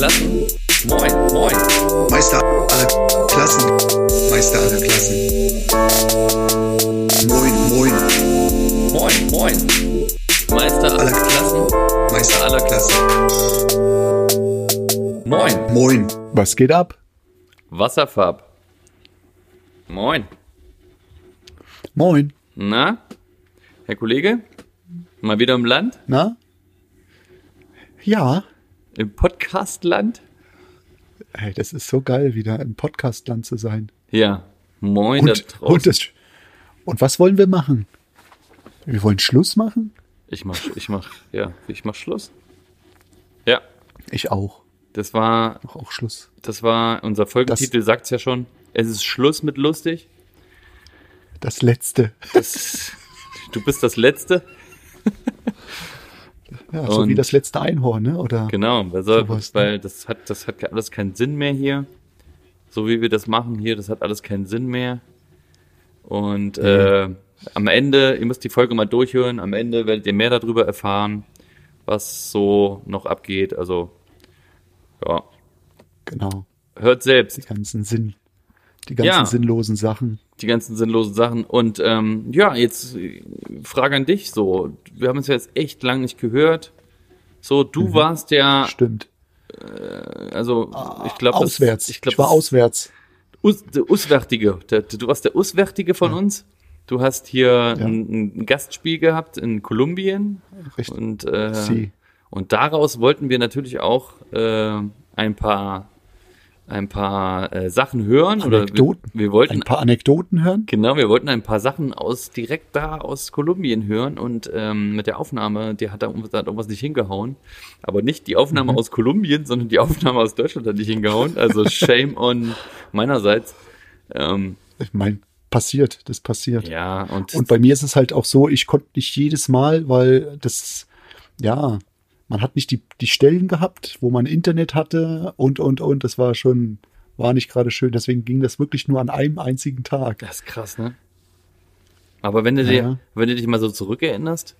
Klassen. Moin, moin. Meister aller Klassen. Meister aller Klassen. Moin, moin. Moin, moin. Meister aller Klassen. Meister aller Klassen. Moin. Moin. Was geht ab? Wasserfarb. Moin. Moin. Na? Herr Kollege? Mal wieder im Land? Na? Ja. Im Podcastland? Hey, das ist so geil, wieder im Podcastland zu sein. Ja. Moin da Und, draußen. und, das, und was wollen wir machen? Wir wollen Schluss machen? Ich mach, ich mach, ja, ich mach Schluss. Ja, Ich auch. das war, Mach auch Schluss. das war, unser Folgentitel sagt's ja schon. Es ist Schluss mit lustig. Das Letzte. Das, du bist das Letzte. Ja, so Und- wie das letzte Einhorn, ne? Oder? Genau, weil, so, Sowas, ne? weil das hat, das hat alles keinen Sinn mehr hier. So wie wir das machen hier, das hat alles keinen Sinn mehr. Und äh, am Ende, ihr müsst die Folge mal durchhören, am Ende werdet ihr mehr darüber erfahren, was so noch abgeht. Also, ja, Genau. hört selbst Die ganzen Sinn. Die ganzen Ja. sinnlosen Sachen. die ganzen sinnlosen Sachen. Und ähm, ja, jetzt äh, Frage an dich so. Wir haben uns ja jetzt echt lang nicht gehört. So, du Mhm. warst ja, Stimmt. also ich glaube, auswärts. ich, Ich, glaub, war das- auswärts. Us, der Uswärtige. Der, du warst der Uswärtige von uns. Du hast hier ein, ein Gastspiel gehabt in Kolumbien. Richtig. Und, äh, Sie. und daraus wollten wir natürlich auch äh, ein paar ein paar äh, Sachen hören. Oder wir, Anekdoten. wir wollten Ein paar Anekdoten hören. Genau, wir wollten ein paar Sachen aus direkt da aus Kolumbien hören und ähm, mit der Aufnahme, die hat da da hat irgendwas nicht hingehauen. Aber nicht die Aufnahme aus Kolumbien, sondern die Aufnahme aus Deutschland hat nicht hingehauen. Also shame on meinerseits. Ähm, Ich meine, passiert. Das passiert. ja, und, Und bei mir ist es halt auch so, ich konnte nicht jedes Mal, weil das, ja, man hat nicht die, die Stellen gehabt, wo man Internet hatte und, und, und. Das war schon, war nicht gerade schön. Deswegen ging das wirklich nur an einem einzigen Tag. das ist krass, ne? Aber wenn du dir, Ja. wenn du dich mal so zurückerinnerst,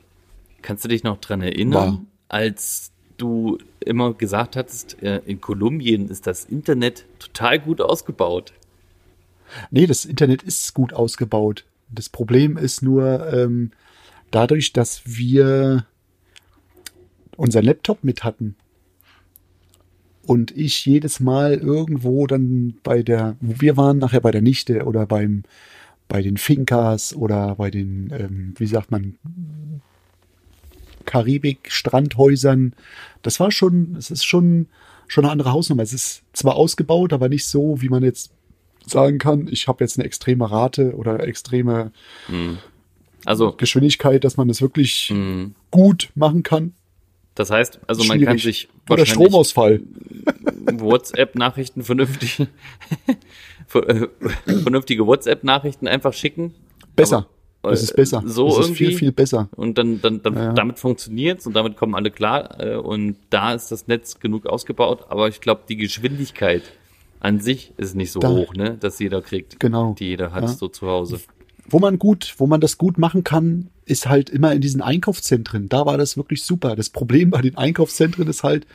kannst du dich noch dran erinnern, War. als du immer gesagt hattest, äh, in Kolumbien ist das Internet total gut ausgebaut. Nee, das Internet ist gut ausgebaut. Das Problem ist nur, ähm, dadurch, dass wir unseren Laptop mit hatten und ich jedes Mal irgendwo dann bei der, wo wir waren, nachher bei der Nichte oder beim, bei den Finkas oder bei den, ähm, wie sagt man, Karibik-Strandhäusern. Das war schon, es ist schon, schon eine andere Hausnummer. Es ist zwar ausgebaut, aber nicht so, wie man jetzt sagen kann, ich habe jetzt eine extreme Rate oder extreme Also, Geschwindigkeit, dass man das wirklich mh, gut machen kann. Das heißt, also man kann Schwierig. sich Oder Stromausfall. WhatsApp-Nachrichten vernünftig, ver- äh, vernünftige WhatsApp-Nachrichten einfach schicken. Besser. Aber, das äh, ist besser. So das ist irgendwie. viel, viel besser. Und dann, dann, dann Ja. damit funktioniert's und damit kommen alle klar. Äh, und da ist das Netz genug ausgebaut. Aber ich glaube, die Geschwindigkeit an sich ist nicht so Da- hoch, ne, dass jeder kriegt, Genau. die jeder hat Ja. so zu Hause. Wo man gut, wo man das gut machen kann, ist halt immer in diesen Einkaufszentren. Da war das wirklich super. Das Problem bei den Einkaufszentren ist halt,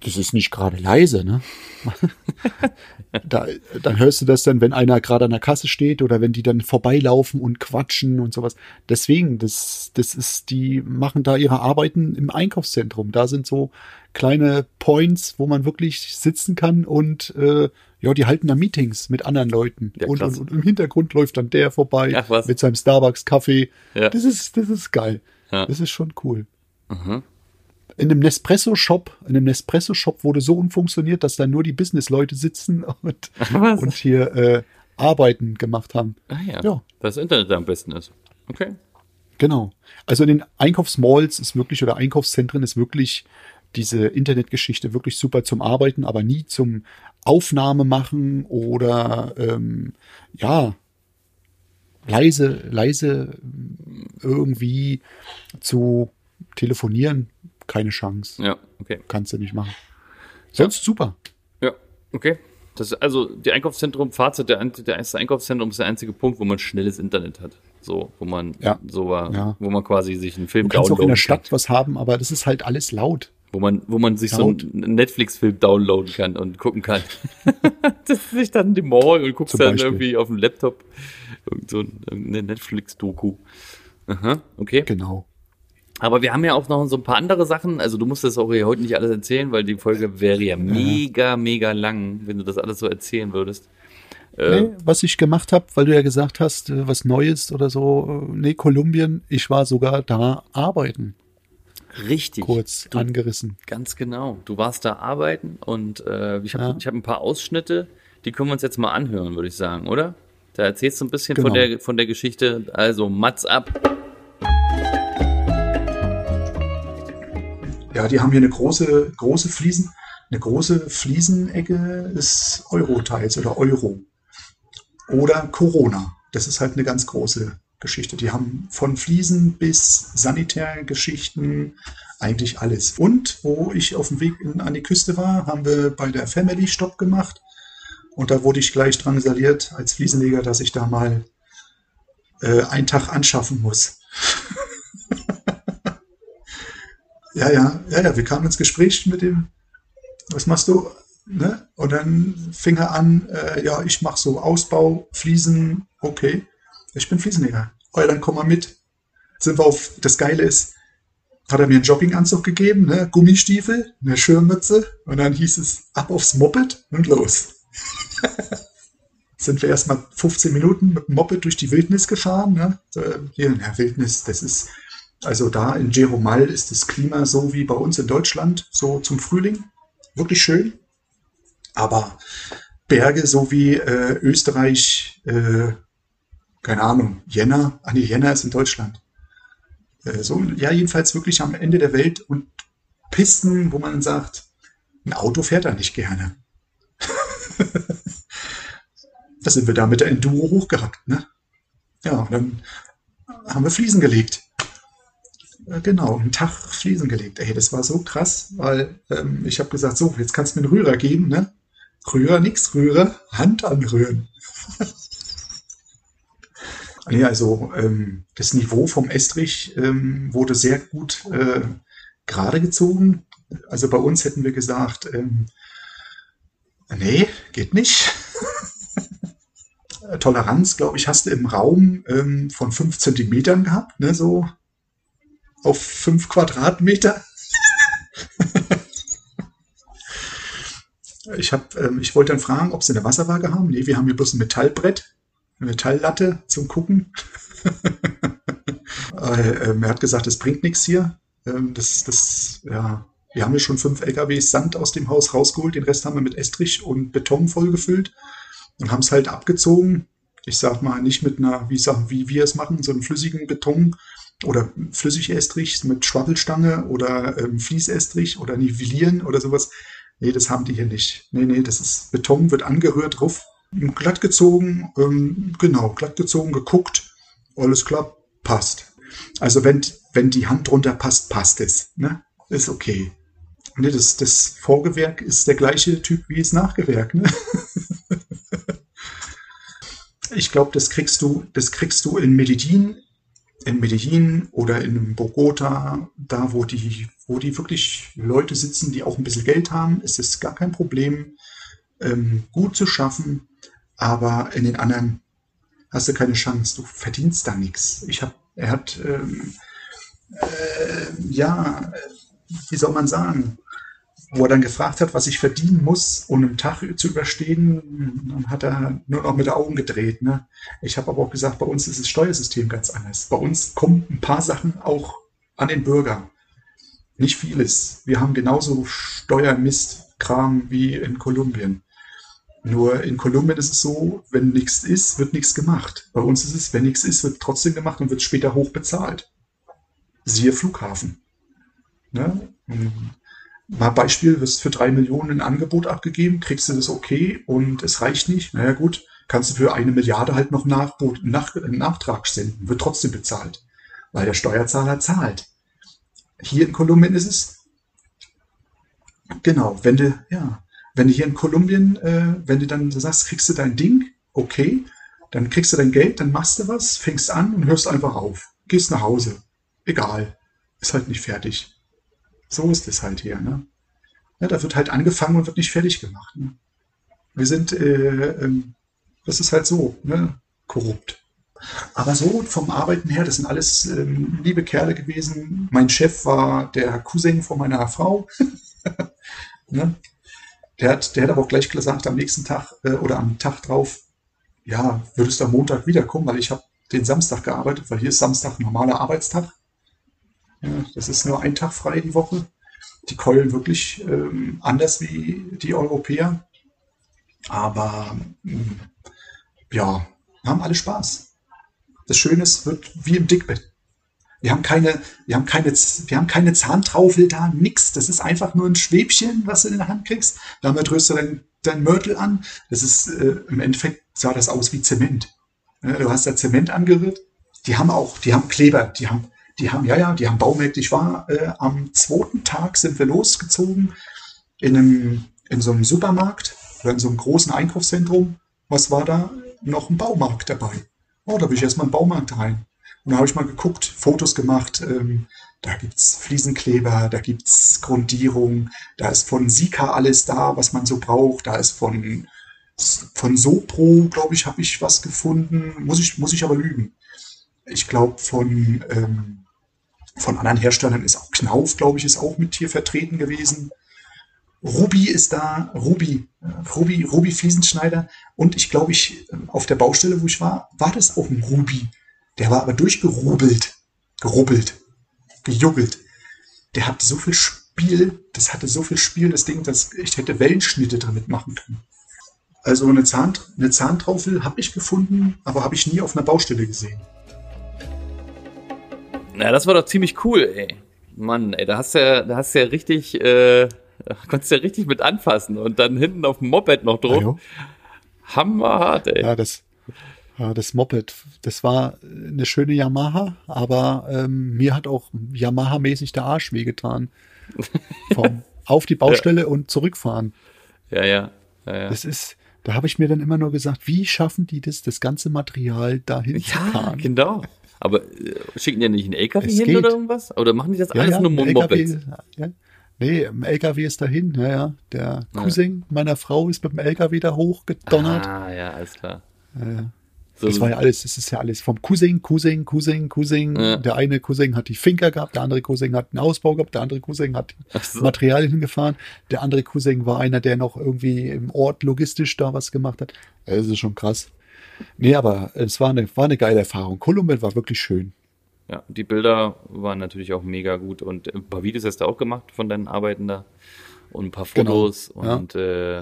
das ist nicht gerade leise, ne? da, dann hörst du das dann, wenn einer gerade an der Kasse steht oder wenn die dann vorbeilaufen und quatschen und sowas. Deswegen, das, das ist, die machen da ihre Arbeiten im Einkaufszentrum. Da sind so kleine Points, wo man wirklich sitzen kann und äh, ja, die halten da Meetings mit anderen Leuten. Ja, und, und, und im Hintergrund läuft dann der vorbei was. mit seinem Starbucks-Kaffee. Ja. Das ist, das ist geil. Ja. Das ist schon cool. Mhm. In einem Nespresso-Shop, in einem Nespresso-Shop wurde so umfunktioniert, dass da nur die Business-Leute sitzen und, und hier äh, Arbeiten gemacht haben. Ah ja, Ja. das Internet am besten ist. Okay. Genau. Also in den Einkaufsmalls ist wirklich oder Einkaufszentren ist wirklich diese Internetgeschichte wirklich super zum Arbeiten, aber nie zum Aufnahme machen oder ähm, ja leise leise ähm, irgendwie zu telefonieren. Keine Chance. Ja, okay. Kannst du nicht machen. Sonst super. Ja, okay. Das also die Einkaufszentrum, Fazit, der, der Einkaufszentrum ist der einzige Punkt, wo man schnelles Internet hat. So, wo man Ja. so war, Ja. wo man quasi sich einen Film Du kannst auch in der Stadt was haben, aber das ist halt alles laut. Wo man, wo man sich so einen Netflix-Film downloaden kann und gucken kann. das ist nicht dann die Morgen und guckst Zum dann Beispiel. irgendwie auf dem Laptop irgend so eine Netflix-Doku. Aha, okay. Genau. Aber wir haben ja auch noch so ein paar andere Sachen. Also du musst das auch hier heute nicht alles erzählen, weil die Folge wäre ja mega, mega lang, wenn du das alles so erzählen würdest. Nee, was ich gemacht habe, weil du ja gesagt hast, äh, was Neues oder so, äh, nee, Kolumbien, ich war sogar da arbeiten, richtig. kurz Du, angerissen. Ganz genau. Du warst da arbeiten und äh, ich habe Ja. ich hab ein paar Ausschnitte, die können wir uns jetzt mal anhören, würde ich sagen, oder? Da erzählst du ein bisschen Genau. von, der, von der Geschichte. Also, Mats ab. Ja, die haben hier eine große, große Fliesen, eine große Fliesenecke des Euro-Teils oder Euro. Oder Corona. Das ist halt eine ganz große Geschichte. Die haben von Fliesen bis Sanitärgeschichten eigentlich alles. Und wo ich auf dem Weg in, an die Küste war, haben wir bei der Family Stopp gemacht. Und da wurde ich gleich drangsaliert als Fliesenleger, dass ich da mal äh, einen Tag anschaffen muss. Ja, ja, ja, ja, wir kamen ins Gespräch mit dem, was machst du? Ne? Und dann fing er an, äh, ja, ich mache so Ausbau, Fliesen, okay, ich bin Fliesenleger. Oh dann komm mal mit. Sind wir auf, das Geile ist, hat er mir einen Jogginganzug gegeben, ne? Gummistiefel, eine Schirmmütze und dann hieß es ab aufs Moped und los. Sind wir erstmal 15 Minuten mit dem Moped durch die Wildnis gefahren. Ne? Hier in der Wildnis, das ist also da in Jeromal ist das Klima so wie bei uns in Deutschland, so zum Frühling. Wirklich schön. Aber Berge so wie äh, Österreich, äh, keine Ahnung, Jena, ah nee, Jena ist in Deutschland. Äh, so, ja, jedenfalls wirklich am Ende der Welt und Pisten, wo man sagt, ein Auto fährt da nicht gerne. da sind wir da mit der Enduro hochgehackt, ne? Ja, und dann haben wir Fliesen gelegt. Genau, einen Tag Fliesen gelegt. Ey, das war so krass, weil ähm, ich habe gesagt, so, jetzt kannst du mir einen Rührer geben, ne? Rührer, nix Rührer, Hand anrühren. nee, also ähm, das Niveau vom Estrich ähm, wurde sehr gut äh, gerade gezogen. Also bei uns hätten wir gesagt, ähm, nee, geht nicht. Toleranz, glaube ich, hast du im Raum ähm, von fünf Zentimetern gehabt, ne, so auf fünf Quadratmeter. ich hab, ähm, ich wollte dann fragen, ob sie eine Wasserwaage haben. Nee, wir haben hier bloß ein Metallbrett, eine Metalllatte zum Gucken. äh, ähm, er hat gesagt, es bringt nichts hier. Ähm, das, das, ja, wir haben hier schon fünf LKWs Sand aus dem Haus rausgeholt. Den Rest haben wir mit Estrich und Beton vollgefüllt und haben es halt abgezogen. Ich sag mal, nicht mit einer, wie, sag, wie wir es machen, so einem flüssigen Beton oder Flüssigestrich mit Schwabbelstange oder ähm, Fließestrich oder Nivellieren oder sowas. Nee, das haben die hier nicht. Nee, nee, das ist Beton, wird angerührt, ruf, glatt gezogen, ähm, genau, glatt gezogen, geguckt, alles klar, passt. Also wenn, wenn die Hand drunter passt, passt es. Ne? Ist okay. Nee, das, das Vorgewerk ist der gleiche Typ wie das Nachgewerk. Ne? ich glaube, das kriegst du, das kriegst du in Medellin, in Medellin oder in Bogota, da wo die, wo die wirklich Leute sitzen, die auch ein bisschen Geld haben, ist es gar kein Problem, ähm, gut zu schaffen. Aber in den anderen hast du keine Chance. Du verdienst da nichts. Ich habe, er hat, ähm, äh, ja, wie soll man sagen, wo er dann gefragt hat, was ich verdienen muss, um einen Tag zu überstehen, dann hat er nur noch mit den Augen gedreht. Ne? Ich habe aber auch gesagt, bei uns ist das Steuersystem ganz anders. Bei uns kommen ein paar Sachen auch an den Bürger. Nicht vieles. Wir haben genauso Steuermistkram wie in Kolumbien. Nur in Kolumbien ist es so, wenn nichts ist, wird nichts gemacht. Bei uns ist es, wenn nichts ist, wird trotzdem gemacht und wird später hoch bezahlt. Siehe Flughafen. Ne? Mal Beispiel, wirst für drei Millionen ein Angebot abgegeben, kriegst du das okay und es reicht nicht. Naja gut, kannst du für eine Milliarde halt noch Nachbot, nach, einen Nachtrag senden, wird trotzdem bezahlt, weil der Steuerzahler zahlt. Hier in Kolumbien ist es, genau, wenn du, ja, wenn du hier in Kolumbien, äh, wenn du dann sagst, kriegst du dein Ding, okay, dann kriegst du dein Geld, dann machst du was, fängst an und hörst einfach auf. Gehst nach Hause. Egal. Ist halt nicht fertig. So ist es halt hier. Ne? Ja, da wird halt angefangen und wird nicht fertig gemacht. Ne? Wir sind, äh, ähm, das ist halt so, ne? korrupt. Aber so vom Arbeiten her, das sind alles ähm, liebe Kerle gewesen. Mein Chef war der Cousin von meiner Frau. ne? der, hat, der hat aber auch gleich gesagt, am nächsten Tag äh, oder am Tag drauf, ja, würdest du am Montag wiederkommen, weil ich habe den Samstag gearbeitet, weil hier ist Samstag normaler Arbeitstag. Ja, das ist nur ein Tag frei die Woche. Die keulen wirklich ähm, anders wie die Europäer. Aber ähm, ja, haben alle Spaß. Das Schöne ist, wird wie im Dickbett. Wir haben keine, wir haben keine, wir haben keine Zahntraufel da, nix. Das ist einfach nur ein Schwäbchen, was du in der Hand kriegst. Damit rührst du dein, dein Mörtel an. Das ist, äh, im Endeffekt sah das aus wie Zement. Ja, du hast da Zement angerührt. Die haben auch, die haben Kleber, die haben, die haben, ja, ja, die haben Baumärkte. Ich war äh, am zweiten Tag sind wir losgezogen in einem, in so einem Supermarkt oder in so einem großen Einkaufszentrum. Was war da? Noch ein Baumarkt dabei. Oh, da bin ich erstmal den Baumarkt rein. Und da habe ich mal geguckt, Fotos gemacht. Ähm, da gibt's Fliesenkleber, da gibt's Grundierung, da ist von Sika alles da, was man so braucht. Da ist von, von Sopro, glaube ich, habe ich was gefunden. Muss ich, muss ich aber lügen. Ich glaube, von, ähm, von anderen Herstellern ist auch Knauf, glaube ich, ist auch mit hier vertreten gewesen. Ruby ist da, Ruby, äh, Ruby, Ruby Fliesenschneider. Und ich glaube, ich, äh, auf der Baustelle, wo ich war, war das auch ein Ruby. Der war aber durchgerubelt, gerubbelt, gejuggelt. Der hatte so viel Spiel, das hatte so viel Spiel, das Ding, dass ich hätte Wellenschnitte damit machen können. Also eine, Zahn, eine Zahntraufel habe ich gefunden, aber habe ich nie auf einer Baustelle gesehen. Na, das war doch ziemlich cool, ey. Mann, ey, da hast du ja, da hast du ja richtig, äh, konntest ja richtig mit anfassen und dann hinten auf dem Moped noch drauf. Ja, Hammerhart, ey. Ja, das, ja, das Moped, das war eine schöne Yamaha, aber ähm, mir hat auch Yamaha-mäßig der Arsch wehgetan. Vom auf die Baustelle und zurückfahren. Ja, ja. ja, ja. Das ist, da habe ich mir dann immer nur gesagt, wie schaffen die das, das ganze Material dahin zu Ja, fahren? genau. Aber äh, schicken die ja nicht einen LKW Es hin geht. oder irgendwas? Oder machen die das alles nur mit ein Mopeds? Ja. Nee, im LKW ist dahin, ja, ja. Der Ja. Cousin meiner Frau ist mit dem LKW da hochgedonnert. Ah, ja, alles klar. Ja, ja. So, Das war ja alles, das ist ja alles vom Cousin, Cousin, Cousin, Cousin. Ja. Der eine Cousin hat die Finker gehabt, der andere Cousin hat einen Ausbau gehabt, der andere Cousin hat so. Materialien hingefahren. Der andere Cousin war einer, der noch irgendwie im Ort logistisch da was gemacht hat. Das ist schon krass. Nee, aber es war eine, war eine geile Erfahrung. Kolumbien war wirklich schön. ja, die Bilder waren natürlich auch mega gut und ein paar Videos hast du auch gemacht von deinen Arbeiten da und ein paar Genau, Fotos ja. und äh,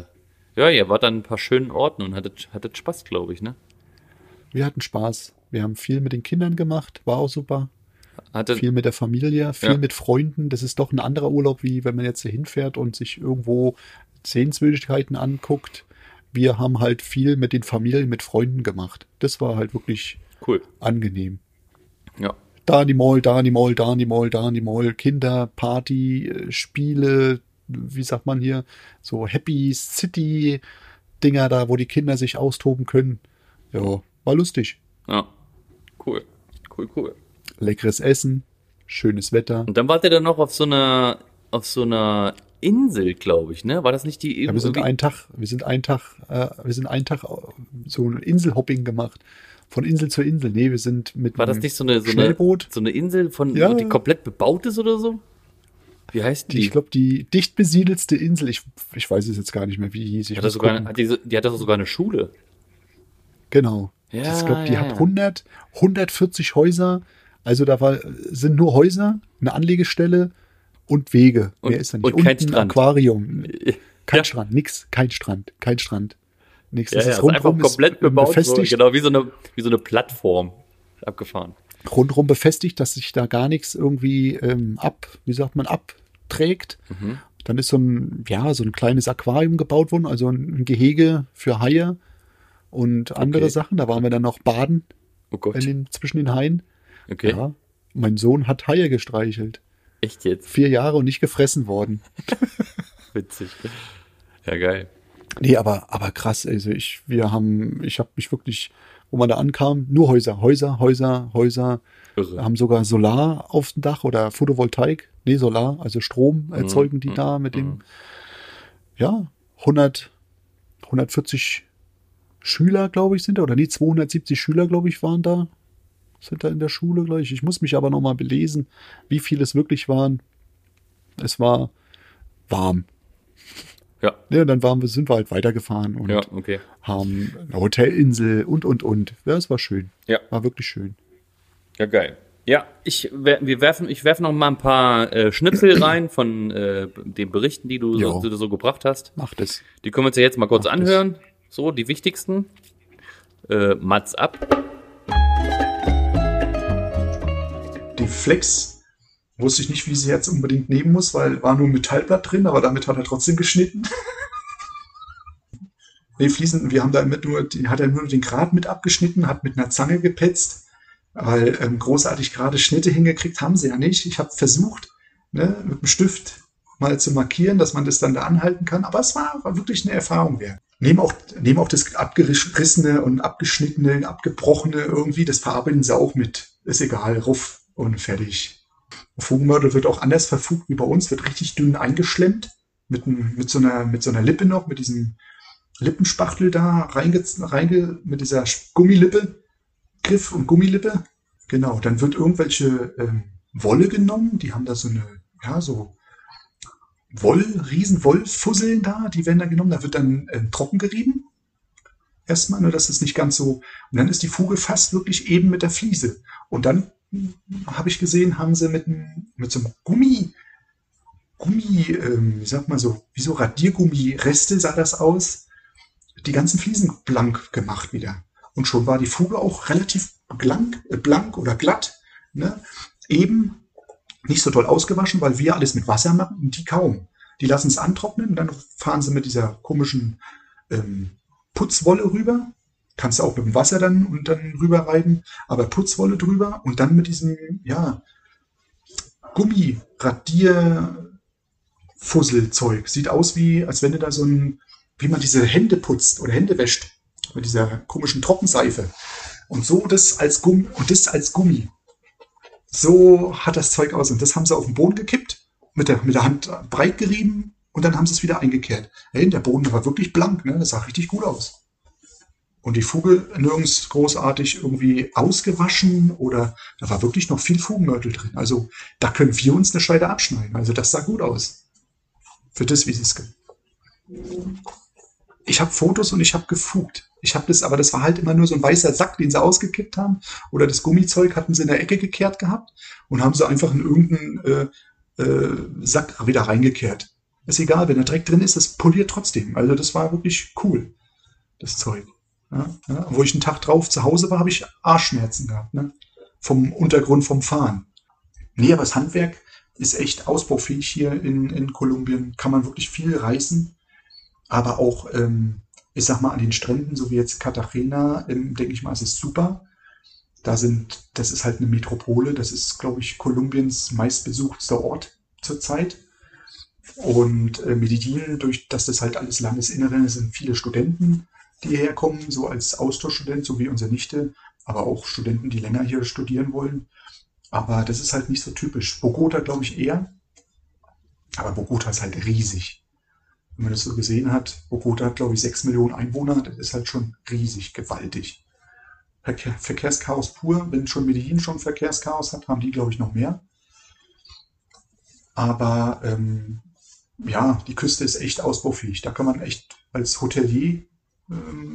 ja, ihr wart dann ein paar schönen Orten und hattet, hattet Spaß, glaube ich, ne? Wir hatten Spaß. Wir haben viel mit den Kindern gemacht, war auch super. Hattet, Viel mit der Familie, viel Ja. mit Freunden. Das ist doch ein anderer Urlaub, wie wenn man jetzt hier hinfährt und sich irgendwo Sehenswürdigkeiten anguckt. Wir haben halt viel mit den Familien, mit Freunden gemacht. Das war halt wirklich cool. angenehm. Ja. Da in die Mall, da in die Mall, da in die Mall, da in die Mall. Kinder, Party, äh, Spiele, wie sagt man hier, so Happy City Dinger da, wo die Kinder sich austoben können. Ja, war lustig. Ja. Cool. Cool, cool. Leckeres Essen, schönes Wetter. Und dann wart ihr dann noch auf so einer, auf so einer Insel, glaube ich, ne? War das nicht die Ja, wir sind einen Tag, wir sind einen Tag, äh, wir sind einen Tag äh, so ein Inselhopping gemacht. Von Insel zu Insel. Nee, wir sind mit War das nicht so eine, so eine, so eine Insel, von, Ja. die komplett bebaut ist oder so? Wie heißt die? Die, ich glaube, die dicht besiedelste Insel, ich, ich weiß es jetzt gar nicht mehr, wie die hieß. Ich hat sogar, hat die, die hat doch sogar eine Schule. Genau. Ja, ich glaube, die ja, hat ja. 100, 140 Häuser. Also da war, sind nur Häuser, eine Anlegestelle und Wege. Und- Mehr ist da nicht. und kein ein Strand. Aquarium. Kein Ja. Strand, nix, kein Strand, kein Strand. Nix. Ja, Das ja, ist ist einfach komplett ist, bebaut, so, befestigt, genau, wie so eine, wie so eine Plattform abgefahren. rundrum befestigt, dass sich da gar nichts irgendwie ähm, ab, wie sagt man, abträgt. Mhm. Dann ist so ein, ja, so ein kleines Aquarium gebaut worden, also ein Gehege für Haie und andere Okay. Sachen. Da waren wir dann noch baden Oh den, zwischen den Haien. Okay. Ja. Mein Sohn hat Haie gestreichelt. Echt jetzt? Vier Jahre und nicht gefressen worden. Witzig. Ja, geil. Nee, aber, aber krass. Also ich, wir haben, ich habe mich wirklich, wo man da ankam, nur Häuser, Häuser, Häuser, Häuser. Irre. haben sogar Solar auf dem Dach oder Photovoltaik. nee, Solar, also Strom erzeugen die mhm, da mit dem, mhm. ja, 100, 140 Schüler, glaube ich, sind da, oder nee, 270 Schüler, glaube ich, waren da, sind da in der Schule, glaube ich. Muss mich aber nochmal belesen, wie viele es wirklich waren. Es war warm. Ja, Ja, dann waren wir, sind wir halt weitergefahren und ja, okay. haben eine Hotelinsel und, und, und. Ja, es war schön. Ja. War wirklich schön. Ja, geil. Ja, ich, wir werfen, ich werfe noch mal ein paar äh, Schnipsel rein von äh, den Berichten, die du, so, so gebracht hast. Macht es. Die können wir uns ja jetzt mal kurz Mach das. anhören. So, die wichtigsten. Äh, Mats ab. Die Flex wusste ich nicht, wie sie jetzt unbedingt nehmen muss, weil war nur ein Metallblatt drin, aber damit hat er trotzdem geschnitten. nee, Fliesen, wir haben da mit nur, hat er nur den Grat mit abgeschnitten, hat mit einer Zange gepetzt, weil ähm, großartig gerade Schnitte hingekriegt haben sie ja nicht. Ich habe versucht, ne, mit dem Stift mal zu markieren, dass man das dann da anhalten kann, aber es war, war wirklich eine Erfahrung wert. Nehmen auch, nehmen auch das abgerissene und abgeschnittene, abgebrochene irgendwie, das verarbeiten sie auch mit. Ist egal, ruff und fertig. Fugenmörtel wird auch anders verfugt wie bei uns, wird richtig dünn eingeschlemmt. Mit, mit, so einer, mit so einer Lippe noch, mit diesem Lippenspachtel da reinge, reinge, mit dieser Gummilippe, Griff und Gummilippe. Genau, dann wird irgendwelche ähm, Wolle genommen, die haben da so eine, ja, so Woll, riesen Wollfusseln da, die werden da genommen, da wird dann ähm, trocken gerieben. Erstmal, nur dass es nicht ganz so, und dann ist die Fuge fast wirklich eben mit der Fliese. Und dann habe ich gesehen, haben sie mit, mit so einem Gummi, Gummi, ähm, wie sagt man so, wie so Radiergummi-Reste sah das aus, die ganzen Fliesen blank gemacht wieder. Und schon war die Fuge auch relativ blank, äh, blank oder glatt, ne? eben nicht so toll ausgewaschen, weil wir alles mit Wasser machen und die kaum. Die lassen es antrocknen und dann fahren sie mit dieser komischen ähm, Putzwolle rüber. Kannst du auch mit dem Wasser dann und dann rüber reiben, aber Putzwolle drüber und dann mit diesem, ja, Gummi-Radierfusselzeug. Sieht aus wie, als wenn du da so ein, wie man diese Hände putzt oder Hände wäscht. Mit dieser komischen Trockenseife. Und so das als Gummi, und das als Gummi. So hat das Zeug aus. Und das haben sie auf den Boden gekippt, mit der, mit der Hand breit gerieben und dann haben sie es wieder eingekehrt. Hey, der Boden war wirklich blank, ne? Das sah richtig gut aus. Und die Fuge nirgends großartig irgendwie ausgewaschen oder da war wirklich noch viel Fugenmörtel drin. Also da können wir uns eine Scheide abschneiden. Also das sah gut aus. Für das, wie sie es gibt. Ich habe Fotos und ich habe gefugt. Ich habe das, aber das war halt immer nur so ein weißer Sack, den sie ausgekippt haben. Oder das Gummizeug hatten sie in der Ecke gekehrt gehabt und haben sie einfach in irgendeinen äh, äh, Sack wieder reingekehrt. Ist egal, wenn da Dreck drin ist, das poliert trotzdem. Also das war wirklich cool, das Zeug. Ja, ja. Wo ich einen Tag drauf zu Hause war, habe ich Arschschmerzen gehabt. Ne? Vom Untergrund vom Fahren. Nee, aber das Handwerk ist echt ausbaufähig hier in, in Kolumbien. Kann man wirklich viel reißen. Aber auch, ähm, ich sag mal, an den Stränden, so wie jetzt Cartagena, ähm, denke ich mal, es ist super. Da sind, das ist halt eine Metropole. Das ist, glaube ich, Kolumbiens meistbesuchtster Ort zurzeit. Und äh, Medellin, durch dass das halt alles Landesinnere ist, sind viele Studenten, die hierher kommen, so als Austauschstudent, so wie unsere Nichte, aber auch Studenten, die länger hier studieren wollen. Aber das ist halt nicht so typisch. Bogota, glaube ich, eher. Aber Bogota ist halt riesig. Wenn man das so gesehen hat, Bogota hat, glaube ich, sechs Millionen Einwohner. Das ist halt schon riesig, gewaltig. Verkehr, Verkehrschaos pur. Wenn schon Medellin schon Verkehrschaos hat, haben die, glaube ich, noch mehr. Aber ähm, ja, die Küste ist echt ausbaufähig. Da kann man echt als Hotelier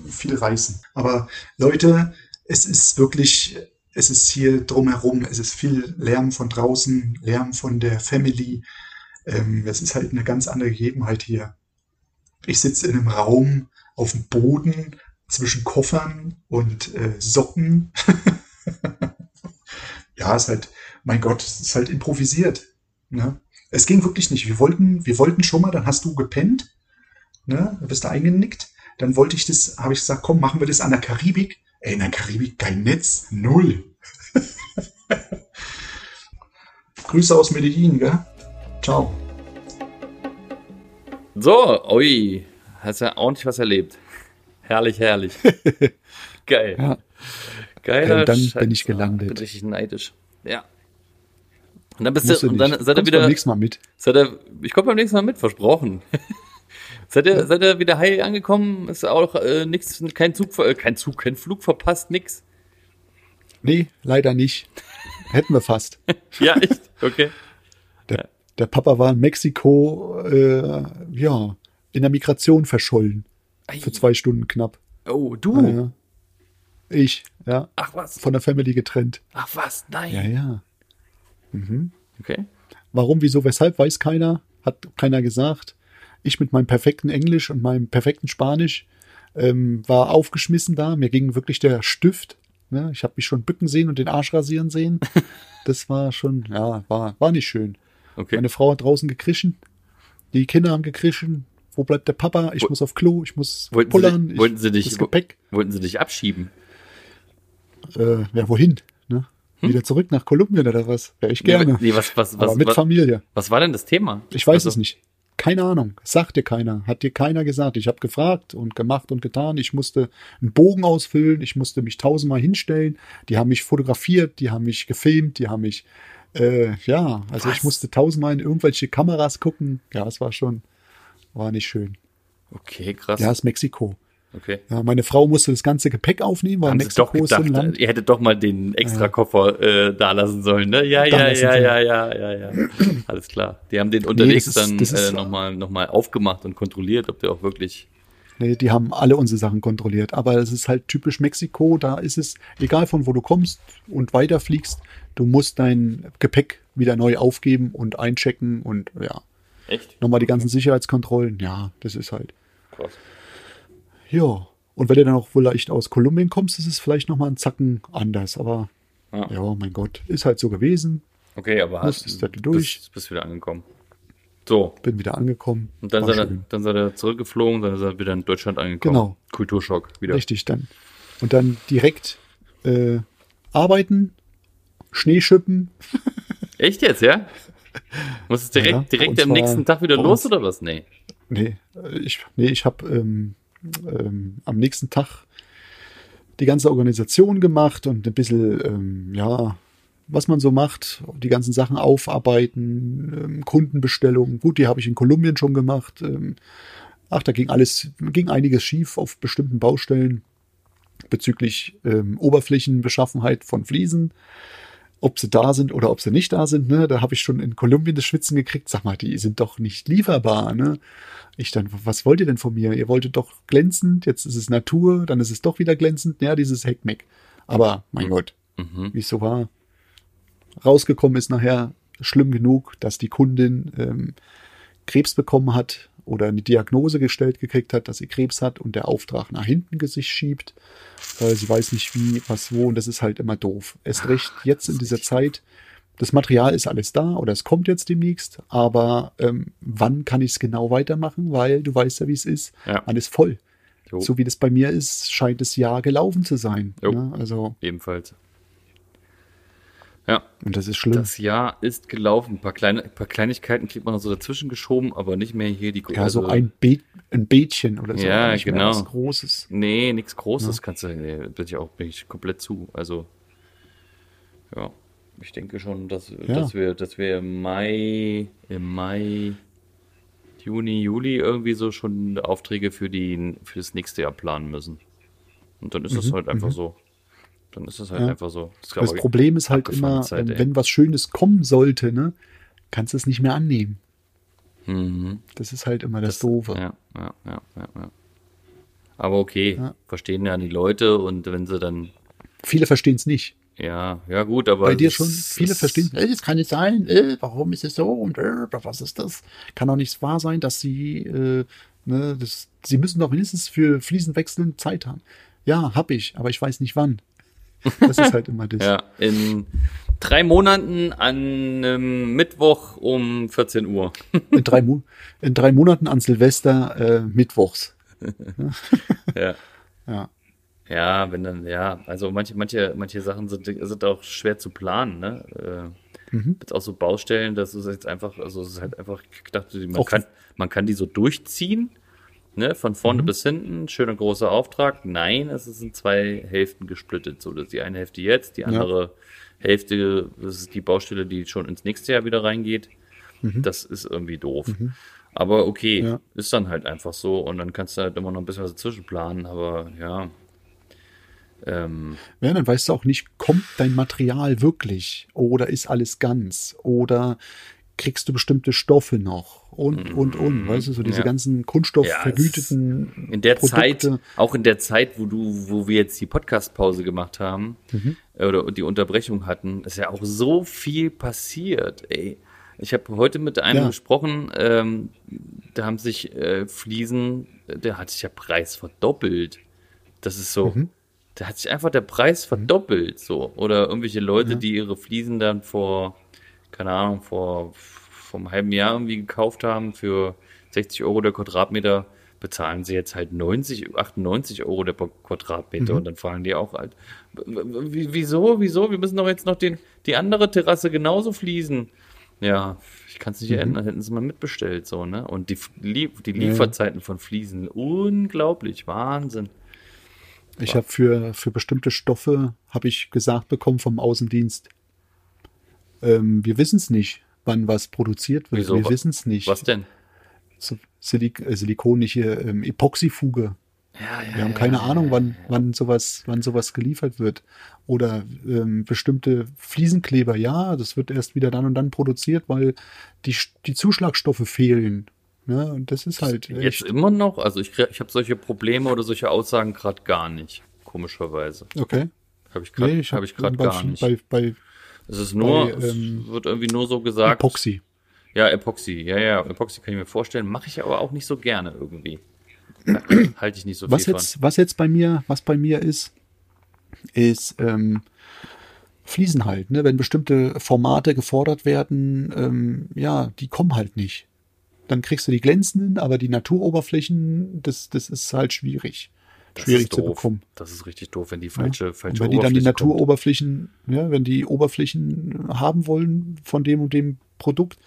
viel reißen. Aber Leute, es ist wirklich, es ist hier drumherum, es ist viel Lärm von draußen, Lärm von der Family. Ähm, es ist halt eine ganz andere Gegebenheit hier. Ich sitze in einem Raum auf dem Boden zwischen Koffern und äh, Socken. ja, ist halt, mein Gott, es ist halt improvisiert. Ne? Es ging wirklich nicht. Wir wollten, wir wollten schon mal, dann hast du gepennt, ne? Dann bist du eingenickt. Dann wollte ich das, habe ich gesagt, komm, machen wir das an der Karibik. Ey, in der Karibik kein Netz, null. Grüße aus Medellin, gell? Ciao. So, ui, hast ja ordentlich was erlebt. Herrlich, herrlich. Geil. Ja. Geiler und dann Scheiß. bin ich gelandet. Bin richtig neidisch. Ja. Und dann bist Musst du, und dann seid ihr Kommst beim wieder, nächsten Mal mit. seid ihr, ich komme beim nächsten Mal mit, versprochen. seid ihr, seid ihr wieder heil angekommen? Ist auch äh, nichts, kein Zug, äh, kein Zug, kein Flug verpasst, nix. Nee, leider nicht. Hätten wir fast. Ja, echt? Okay. Der, der Papa war in Mexiko, äh, ja, in der Migration verschollen. Für zwei Stunden knapp. Oh, du? Ja. Ich, ja, Ach was? von der Family getrennt. Ach was? Nein. Ja, ja. Okay. Warum, wieso, weshalb, weiß keiner. Hat keiner gesagt. Ich mit meinem perfekten Englisch und meinem perfekten Spanisch ähm, war aufgeschmissen da. Mir ging wirklich der Stift. Ne? Ich habe mich schon bücken sehen und den Arsch rasieren sehen. Das war schon, ja, war, war nicht schön. Okay. Meine Frau hat draußen gekrischen. Die Kinder haben gekrischen. Wo bleibt der Papa? Ich Wo- muss auf Klo, ich muss Wollten pullern. sie, ich, wollten sie dich, das Gepäck. wollten sie dich abschieben? Äh, ja, wohin? Ne? Wieder zurück nach Kolumbien oder was? Wäre ich gerne. Hm? Nee, was, was, Aber was, mit was, Familie. was war denn das Thema? Ich weiß Also, es nicht. Keine Ahnung. Sagt dir keiner. Hat dir keiner gesagt. Ich habe gefragt und gemacht und getan. Ich musste einen Bogen ausfüllen. Ich musste mich tausendmal hinstellen. Die haben mich fotografiert. Die haben mich gefilmt. Die haben mich, äh, ja, also Was? ich musste tausendmal in irgendwelche Kameras gucken. Ja, es war schon, war nicht schön. Okay, krass. Ja, es ist Mexiko. Okay. Ja, meine Frau musste das ganze Gepäck aufnehmen, weil Haben sie Mexiko doch ist so ein gedacht, Land. ihr hättet doch mal den extra Koffer äh, da lassen sollen, ne? Ja, ja, ja, ja, ja, ja, ja. Alles klar. Die haben den unterwegs das ist- dann das ist- äh, nochmal noch mal aufgemacht und kontrolliert, ob der auch wirklich. Nee, die haben alle unsere Sachen kontrolliert. Aber es ist halt typisch Mexiko. Da ist es, egal von wo du kommst und weiterfliegst, du musst dein Gepäck wieder neu aufgeben und einchecken und ja, Echt? nochmal die ganzen Sicherheitskontrollen. Ja, das ist halt. Krass. Ja. Und wenn du dann auch vielleicht aus Kolumbien kommst, ist es vielleicht nochmal ein Zacken anders. Aber Ja. ja, mein Gott, ist halt so gewesen. Okay, aber Musstest du durch. Bist, bist wieder angekommen. So. Bin wieder angekommen. Und dann seid, er, dann seid er zurückgeflogen, dann ist er wieder in Deutschland angekommen. Genau. Kulturschock wieder. Richtig, dann. Und dann direkt äh, arbeiten, Schnee schippen, Echt jetzt, ja? Muss es direkt, Ja, direkt am nächsten Tag wieder los oder was? Nee. Nee, äh, ich, nee, ich habe ähm, ähm, am nächsten Tag die ganze Organisation gemacht und ein bisschen, ähm, ja, was man so macht, die ganzen Sachen aufarbeiten, ähm, Kundenbestellungen. Gut, die habe ich in Kolumbien schon gemacht. Ähm, ach, da ging alles, ging einiges schief auf bestimmten Baustellen bezüglich ähm, Oberflächenbeschaffenheit von Fliesen. Ob sie da sind oder ob sie nicht da sind, ne? Da habe ich schon in Kolumbien das Schwitzen gekriegt. Sag mal, die sind doch nicht lieferbar, ne? Ich dann, was wollt ihr denn von mir? Ihr wolltet doch glänzend, jetzt ist es Natur, dann ist es doch wieder glänzend. Ja, dieses Heckmeck. Aber, mein Gott, Mhm. wie es so war. Rausgekommen ist nachher schlimm genug, dass die Kundin ähm, Krebs bekommen hat oder eine Diagnose gestellt gekriegt hat, dass sie Krebs hat und der Auftrag nach hinten sich schiebt, weil sie weiß nicht wie, was, wo und das ist halt immer doof. Erst recht jetzt in dieser Zeit. Das Material ist alles da oder es kommt jetzt demnächst, aber ähm, wann kann ich es genau weitermachen? Weil du weißt ja, wie es ist. Ja. Man ist voll. Jo. So wie das bei mir ist, scheint das Jahr gelaufen zu sein. Ne? Also, Ebenfalls. Ja, und das ist schlimm. das Jahr ist gelaufen. Ein paar, kleine, ein paar Kleinigkeiten kriegt man noch so dazwischen geschoben, aber nicht mehr hier die Ja, so also- ein, Be ein Bädchen oder so. Ja, nicht genau. Was Großes. Nee, nichts Großes kannst du. Nee, bin ich auch bin ich komplett zu. Also, ja, ich denke schon, dass, dass wir, dass wir im Mai, im Mai, Juni, Juli irgendwie so schon Aufträge für die für das nächste Jahr planen müssen. Und dann ist es halt einfach so. Dann ist es halt Ja. einfach so. Das, Das Problem ist halt immer, Zeit, wenn was Schönes kommen sollte, ne, kannst du es nicht mehr annehmen. Mhm. Das ist halt immer das, Doofe. Ja, ja, ja, ja, ja. Aber okay, Ja. verstehen ja die Leute und wenn sie dann, Viele verstehen es nicht. ja, ja gut, aber Bei dir es- schon. es- Viele verstehen, äh, das kann nicht sein. Äh, warum ist es so? Und äh, was ist das? Kann doch nicht wahr sein, dass sie, äh, ne, das, sie müssen doch mindestens für Fliesenwechseln Zeit haben. Ja, hab ich, aber ich weiß nicht wann. Das ist halt immer das. Ja, in drei Monaten an einem Mittwoch um 14 Uhr. in, drei Mo in drei Monaten an Silvester äh, mittwochs. ja. Ja. Ja, wenn dann, ja, also manche, manche, manche Sachen sind, sind auch schwer zu planen, ne? Äh, Mhm. Jetzt auch so Baustellen, das ist jetzt einfach, also es ist halt einfach gedacht, man Auch- kann, man kann die so durchziehen ne, von vorne bis hinten, schöner großer Auftrag. Nein, es ist in zwei Hälften gesplittet. So, das ist die eine Hälfte jetzt, die andere Hälfte, das ist die Baustelle, die schon ins nächste Jahr wieder reingeht. Das ist irgendwie doof. Aber okay, Ja. ist dann halt einfach so und dann kannst du halt immer noch ein bisschen was dazwischen planen, aber ja. Ähm, Ja, dann weißt du auch nicht, kommt dein Material wirklich oder ist alles ganz oder kriegst du bestimmte Stoffe noch und, und, und, weißt du, so diese Mhm. Ja. ganzen Kunststoffvergüteten in der Produkte. Zeit, auch in der Zeit, wo du, wo wir jetzt die Podcast-Pause gemacht haben Mhm. oder die Unterbrechung hatten, ist ja auch so viel passiert. Ey, ich habe heute mit einem Ja. gesprochen, ähm, da haben sich äh, Fliesen, der hat sich der Preis verdoppelt. Das ist so, Mhm. da hat sich einfach der Preis verdoppelt, so. Oder irgendwelche Leute, die ihre Fliesen dann vor, keine Ahnung, vor, vor einem halben Jahr irgendwie gekauft haben für 60 Euro der Quadratmeter, bezahlen sie jetzt halt 90, 98 Euro der Quadratmeter und dann fragen die auch halt, wieso, wieso, wir müssen doch jetzt noch den, die andere Terrasse genauso fließen. Ja, ich kann es nicht erinnern, hätten sie mal mitbestellt, so, ne? Und die, die Lieferzeiten von Fliesen, unglaublich, Wahnsinn. Ich habe für, für bestimmte Stoffe, habe ich gesagt bekommen vom Außendienst, ähm, wir wissen es nicht, wann was produziert wird. Wieso? Wir wissen es nicht. Was denn? Silik äh, Silikon, nicht hier, ähm, Epoxyfuge. Ja, ja, Wir haben keine Ahnung, wann, wann sowas, wann sowas geliefert wird. Oder ähm, bestimmte Fliesenkleber, ja, das wird erst wieder dann und dann produziert, weil die, die Zuschlagstoffe fehlen. Ne? Und das ist halt Jetzt echt. immer noch? Also ich, ich habe solche Probleme oder solche Aussagen gerade gar nicht, komischerweise. Okay. Habe ich gerade Nee, hab habe ich gerade bei, gar nicht. bei, bei es ist nur, bei, ähm, es wird irgendwie nur so gesagt. Epoxy. Ja, Epoxy. Ja, ja, Epoxy kann ich mir vorstellen. Mache ich aber auch nicht so gerne irgendwie. Halte ich nicht so Was viel jetzt, was jetzt bei mir, was bei mir ist, ist ähm, Fliesen halt, ne? Wenn bestimmte Formate gefordert werden, ähm, ja, die kommen halt nicht. Dann kriegst du die glänzenden, aber die Naturoberflächen, das, das ist halt schwierig. Das schwierig zu bekommen. Das ist richtig doof, wenn die Ja? falsche, Und falsche wenn die dann die kommt. Naturoberflächen, ja, wenn die Oberflächen haben wollen von dem und dem Produkt,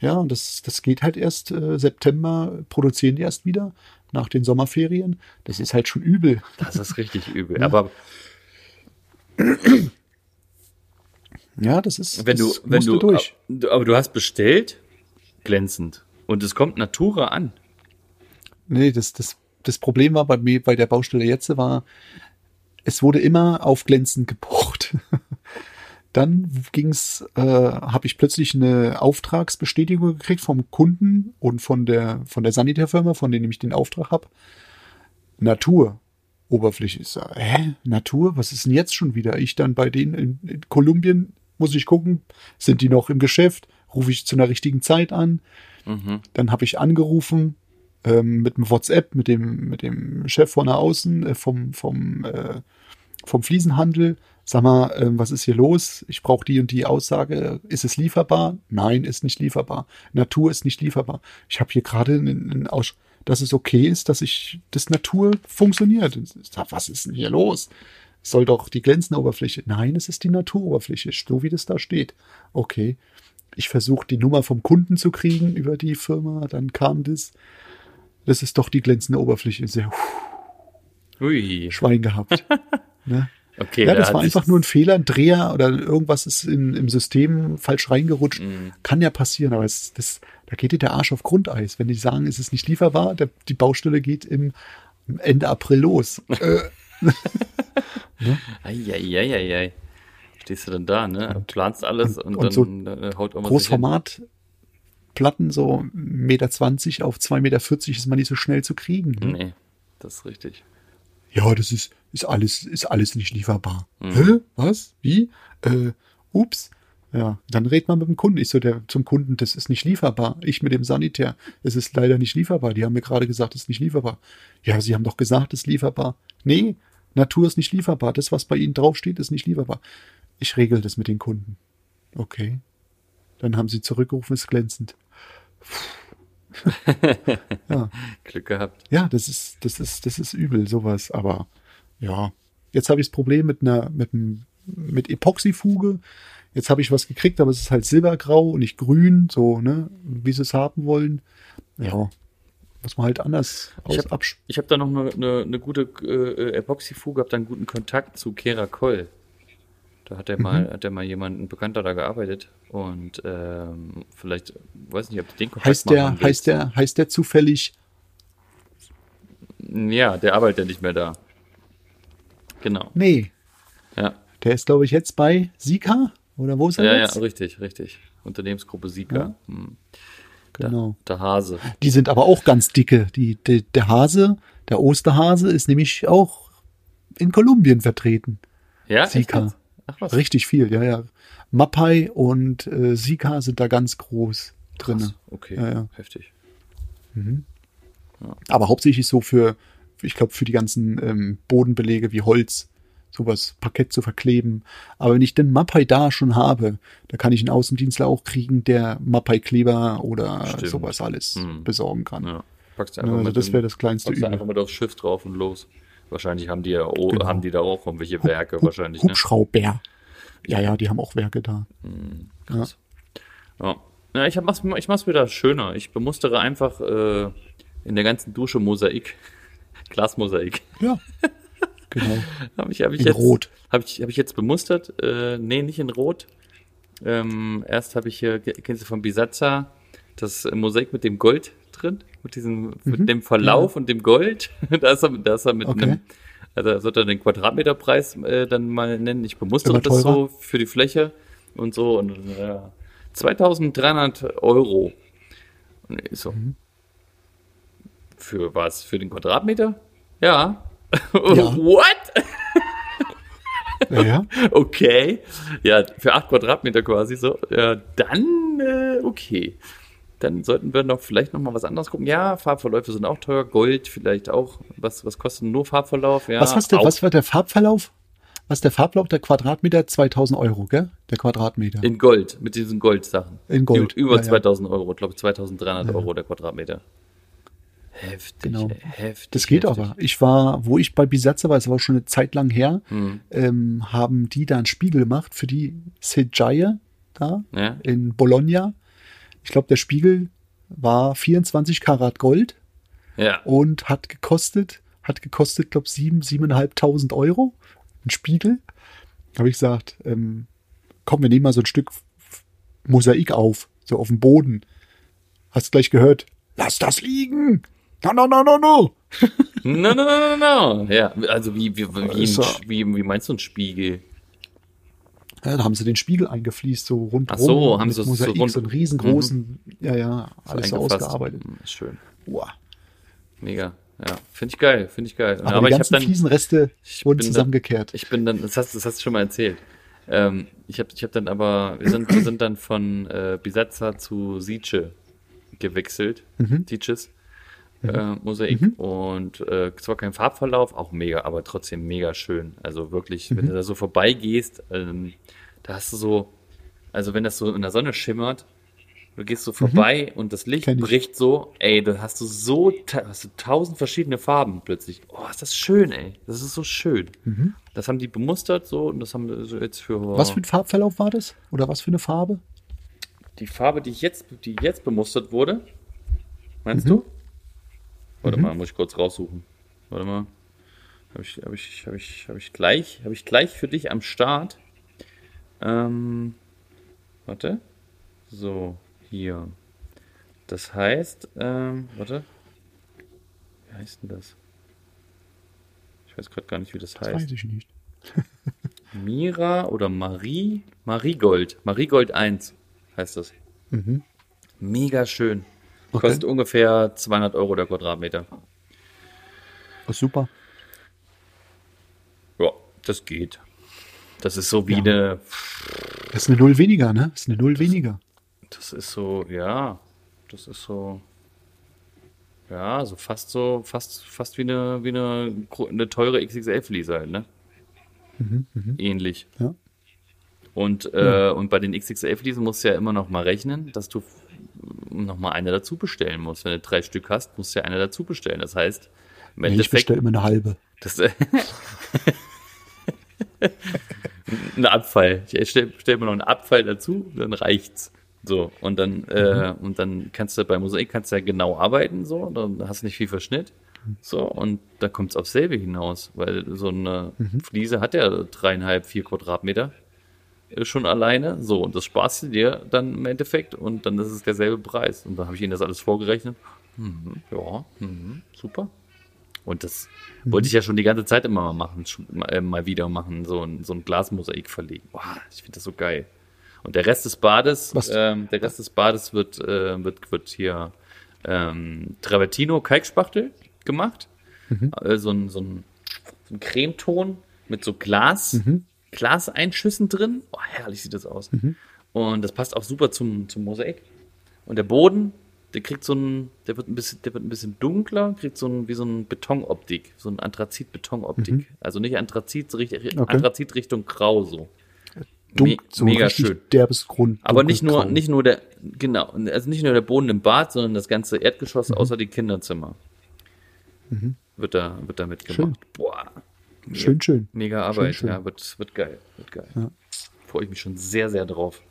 ja, und das, das geht halt erst äh, September, produzieren die erst wieder nach den Sommerferien. Das ist halt schon übel. Das ist richtig übel. Aber Ja, das ist, wenn du, das wenn musst du, durch. aber du hast bestellt, glänzend. Und es kommt Natura an. Nee, das, das, das Problem war bei mir, bei der Baustelle jetzt war, es wurde immer auf glänzend gepocht. Dann ging's, äh, habe ich plötzlich eine Auftragsbestätigung gekriegt vom Kunden und von der von der Sanitärfirma, von denen ich den Auftrag habe. Natur. Oberfläche ist, hä? Natur? Was ist denn jetzt schon wieder? Ich dann bei denen in, in Kolumbien muss ich gucken, sind die noch im Geschäft? Rufe ich zu einer richtigen Zeit an? Mhm. Dann habe ich angerufen ähm, mit dem WhatsApp, mit dem, mit dem Chef von der Außen, äh, vom, vom, äh, vom Fliesenhandel. Sag mal, ähm, was ist hier los? Ich brauche die und die Aussage. Ist es lieferbar? Nein, ist nicht lieferbar. Natur ist nicht lieferbar. Ich habe hier gerade einen, einen Aus dass es okay ist, dass ich das Natur funktioniert. Was ist denn hier los? Soll doch die glänzende Oberfläche. Nein, es ist die Naturoberfläche, so wie das da steht. Okay. Ich versuche die Nummer vom Kunden zu kriegen über die Firma, dann kam das. Das ist doch die glänzende Oberfläche. Sehr Ui. Schwein gehabt. ne? Okay, Ja, da das hat war einfach nur ein Fehler, ein Dreher oder irgendwas ist in, im System falsch reingerutscht. Mhm. Kann ja passieren, aber es, das, da geht dir der Arsch auf Grundeis. Wenn die sagen, es ist nicht lieferbar, der, die Baustelle geht im Ende April los. Äh, Eieieiei. Stehst du dann da, ne? Planst alles und, und dann so äh, haut irgendwas nicht hin. Platten, so 1,20 Meter auf 2,40 Meter ist man nicht so schnell zu kriegen. Ne? Nee, das ist richtig. Ja, das ist, ist alles, ist alles nicht lieferbar. Mhm. Hä? Was? Wie? Äh, ups. Ja, dann redet man mit dem Kunden. Ich so der, zum Kunden, das ist nicht lieferbar. Ich mit dem Sanitär, es ist leider nicht lieferbar. Die haben mir gerade gesagt, es ist nicht lieferbar. Ja, sie haben doch gesagt, es ist lieferbar. Nee, Natur ist nicht lieferbar. Das, was bei ihnen draufsteht, ist nicht lieferbar. Ich regel das mit den Kunden. Okay. Dann haben sie zurückgerufen, ist glänzend. ja. Glück gehabt. Ja, das ist, das ist, das ist übel, sowas. Aber ja, jetzt habe ich das Problem mit einer, mit, einem- mit Epoxyfuge. Jetzt habe ich was gekriegt, aber es ist halt silbergrau und nicht grün, so, ne, wie sie es haben wollen. Ja, Muss man halt anders Ich hab- Ich habe da noch eine, eine, eine gute äh, Epoxy-Fuge, habe da einen guten Kontakt zu Kera Koll. Da hat er mal, hat er mal jemand, ein Bekannter da gearbeitet und ähm, vielleicht, weiß nicht, ob du den Kontakt Heißt der, heißt der, heißt der zufällig. Ja, der arbeitet ja nicht mehr da. Genau. Nee, Ja, der ist, glaube ich, jetzt bei Sika. Oder wo ist er ja, ja, jetzt? richtig, richtig. Unternehmensgruppe Sika. Hm. Der, Genau. der Hase. Die sind aber auch ganz dicke. Die, die, der Hase, der Osterhase ist nämlich auch in Kolumbien vertreten. Ja, Sika. Ach. Richtig viel, ja, ja. Mapai und äh, Sika sind da ganz groß Krass. drin. Okay, Ja, ja. heftig. Aber hauptsächlich so für, ich glaube, für die ganzen ähm, Bodenbelege wie Holz, sowas, Parkett zu verkleben. Aber wenn ich den Mapai da schon habe, da kann ich einen Außendienstler auch kriegen, der Mapai-Kleber oder Stimmt. sowas alles Hm. besorgen kann. Ja. Packst du Ja, einfach also das wäre das kleinste Übel. einfach mit aufs Schiff drauf und los. Wahrscheinlich haben die ja oh, Genau. haben die da auch irgendwelche Werke Hub- wahrscheinlich, ne? Hubschrauber. Ja, ja, die haben auch Werke da. Krass. Ja. ja ich, hab, mach's, ich mach's wieder schöner. Ich bemustere einfach äh, in der ganzen Dusche Mosaik. Glasmosaik. Ja, genau. Habe ich, hab ich In jetzt, Rot. Habe ich, hab ich jetzt bemustert? Äh, nee, nicht in Rot. Ähm, erst habe ich hier, kennst du von Bisazza, das Mosaik mit dem Gold drin? Mit diesem, mit dem Verlauf und dem Gold. da ist er, da ist er mit Mhm. Okay. einem, also sollte er den Quadratmeterpreis äh, dann mal nennen. Ich bemustere das so für die Fläche und so und ja, 2300 Euro. Und ich so, Mhm. für was? Für den Quadratmeter? Ja. Ja. What? Ja, ja. Okay. Ja, für acht Quadratmeter quasi so. Ja, dann, äh, okay. Dann sollten wir noch vielleicht noch mal was anderes gucken. Ja, Farbverläufe sind auch teuer. Gold vielleicht auch. Was, was kostet nur Farbverlauf? Ja, was, der, auch was war der Farbverlauf? Was ist der Farblauf? Der Quadratmeter 2000 Euro, gell? Der Quadratmeter. in Gold, mit diesen Goldsachen. In Gold, Über ja, ja. 2000 Euro. Ich glaube 2300 Euro der Quadratmeter. Heftig, Genau. heftig. Das geht heftig. aber. Ich war, wo ich bei Bisatze war, es war schon eine Zeit lang her, Hm. ähm, haben die da einen Spiegel gemacht für die Sejaye da Ja? in Bologna. Ich glaube, der Spiegel war 24 Karat Gold Ja. und hat gekostet, hat gekostet, glaube sieben, siebeneinhalbtausend Euro. Ein Spiegel. Habe ich gesagt, ähm, komm, wir nehmen mal so ein Stück Mosaik auf, so auf dem Boden. Hast gleich gehört, lass das liegen. No, no, no, no, no. No, no, no, no, no. Ja, also wie, wie, wie, er- wie, wie meinst du ein Spiegel? Ja, da haben sie den Spiegel eingefliest, so rundherum. Ach so, haben sie es so rund- so einen riesengroßen, ja, ja, alles so ausgearbeitet. Hm, Ist schön. Wow. Mega. Ja, finde ich geil, finde ich geil. Aber, Aber, die ich habe ganzen dann, fiesen Reste ich wurden zusammengekehrt. ich bin dann, das hast, das hast du schon mal erzählt. Ähm, ich habe ich hab dann aber, wir sind, wir sind dann von äh, Bisazza zu Sieche gewechselt. Mhm. Sieches äh, Mosaik. Und äh, zwar kein Farbverlauf, auch mega, aber trotzdem mega schön. Also wirklich, Mhm. wenn du da so vorbeigehst, ähm, da hast du so, also wenn das so in der Sonne schimmert, du gehst so vorbei und das Licht Mhm. Bricht so, ey, da hast du so hast du tausend verschiedene Farben plötzlich. Oh, ist das schön, ey. Das ist so schön. Das haben die bemustert so und das haben so jetzt für Mhm. Was für ein Farbverlauf war das? Oder was für eine Farbe? die Farbe, die jetzt, die jetzt bemustert wurde. Meinst Mhm. du? Warte mal, muss ich kurz raussuchen. Warte mal. Habe ich, habe ich, habe ich, habe ich gleich, habe ich gleich für dich am Start. Ähm, warte. So, hier. Das heißt, ähm, warte. Wie heißt denn das? Ich weiß gerade gar nicht, wie das Das heißt. weiß ich nicht. Mira oder Marie? Mariegold. Mariegold 1 heißt das. Mhm. Mega schön. Okay. Kostet ungefähr 200 Euro der Quadratmeter. Oh, super. Ja, das geht. Das ist so wie Ja. eine, Das ist eine Null weniger, ne? Das ist eine Null weniger. das ist so, ja, das ist so, ja, so fast so, fast, fast wie eine, wie eine, eine teure XXL-Fliese halt, ne? Ähnlich. Ja. Und, äh, und bei den XXL-Fliesen musst du ja immer noch mal rechnen, dass du f- noch mal eine dazu bestellen musst. Wenn du drei Stück hast, musst du ja eine dazu bestellen. Das heißt, im Nee, ich bestelle immer eine halbe. das, ein Abfall. Ich stelle stell mir noch einen Abfall dazu, dann reicht's. So, und dann, äh, und dann kannst du bei Mosaik kannst du ja genau arbeiten, so, dann hast du nicht viel Verschnitt. So, und da kommt es aufs selbe hinaus, weil so eine Fliese hat ja dreieinhalb, vier Quadratmeter äh, schon alleine. So, und das sparst du dir dann im Endeffekt und dann ist es derselbe Preis. Und dann habe ich ihnen das alles vorgerechnet. Mhm, ja, mhm, super. Und das wollte ich ja schon die ganze Zeit immer mal machen, mal, äh, mal wieder machen, so ein, so ein Glasmosaik verlegen. Boah, ich finde das so geil. Und der Rest des Bades, ähm, der Rest des Bades wird, äh, wird, wird hier ähm, Travertino Kalkspachtel gemacht. Äh, so, ein, so, ein, so ein Cremeton mit so Glas, Glaseinschüssen drin. Oh, herrlich sieht das aus. Und das passt auch super zum, zum Mosaik. Und der Boden, der kriegt so ein, der wird ein bisschen, der wird ein bisschen dunkler, kriegt so ein, wie so ein Betonoptik, so ein Anthrazit-Betonoptik. Also nicht Anthrazit, Okay. Anthrazit Richtung Grau so. Dunk, so mega schön. derbes Grund. Aber nicht nur, dunkelgrau. nicht nur der, genau, also nicht nur der Boden im Bad, sondern das ganze Erdgeschoss außer die Kinderzimmer. Wird da, wird da mitgemacht. Schön. Boah, Schön, schön. mega Arbeit, schön. ja, wird, wird geil, wird geil. Ja. Freue ich mich schon sehr, sehr drauf.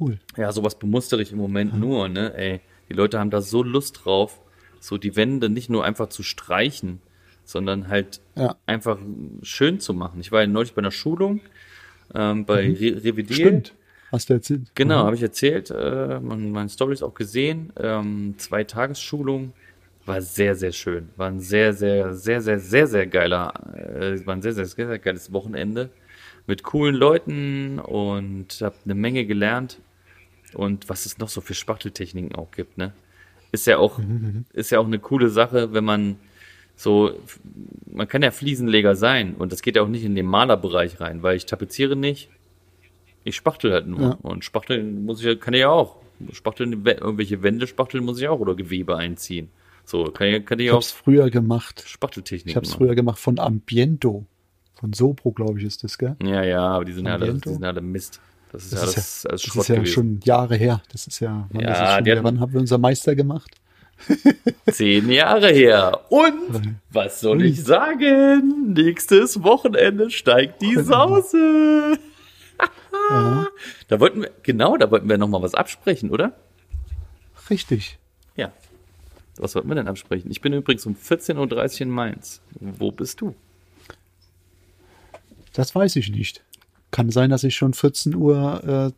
Cool. Ja, sowas bemustere ich im Moment nur, ne, ey. Die Leute haben da so Lust drauf, so die Wände nicht nur einfach zu streichen, sondern halt Ja. einfach schön zu machen. Ich war ja neulich bei einer Schulung ähm, bei Re Revidier. Stimmt. Hast du erzählt? Genau, Mhm. habe ich erzählt, äh, meine, meine Stories auch gesehen. Ähm, zwei Tagesschulung war sehr, sehr schön. War ein sehr, sehr, sehr, sehr, sehr, sehr geiler, äh, war ein sehr, sehr, sehr, sehr geiles Wochenende mit coolen Leuten und habe eine Menge gelernt. Und was es noch so für Spachteltechniken auch gibt, ne? Ist ja auch, ist ja auch eine coole Sache, wenn man so, man kann ja Fliesenleger sein und das geht ja auch nicht in den Malerbereich rein, weil ich tapeziere nicht, ich spachtel halt nur. Ja. Und spachteln muss ich, ja- kann ich ja auch. Spachteln, we- irgendwelche Wände spachteln muss ich auch oder Gewebe einziehen. So, kann ich, kann ich Ich auch hab's früher gemacht. Spachteltechniken Ich hab's machen. früher gemacht von Ambiento. Von Sopro, glaube ich, ist das, gell? Ja, ja, aber die sind ja alle, die Ambiento? sind alle Mist. Das ist Das ja ist alles, alles Das ist ja schon Jahre her. Das ist ja, wann, Ja, das ist schon wieder, wann haben wir unser Meister gemacht? Zehn Jahre her. Und was soll ich sagen? Nächstes Wochenende steigt die Sause. Ja, Da wollten wir, genau, da wollten wir nochmal was absprechen, oder? richtig. Ja. Was wollten wir denn absprechen? Ich bin übrigens um 14.30 Uhr in Mainz. Wo bist du? Das weiß ich nicht. Kann sein, dass ich schon 14 Uhr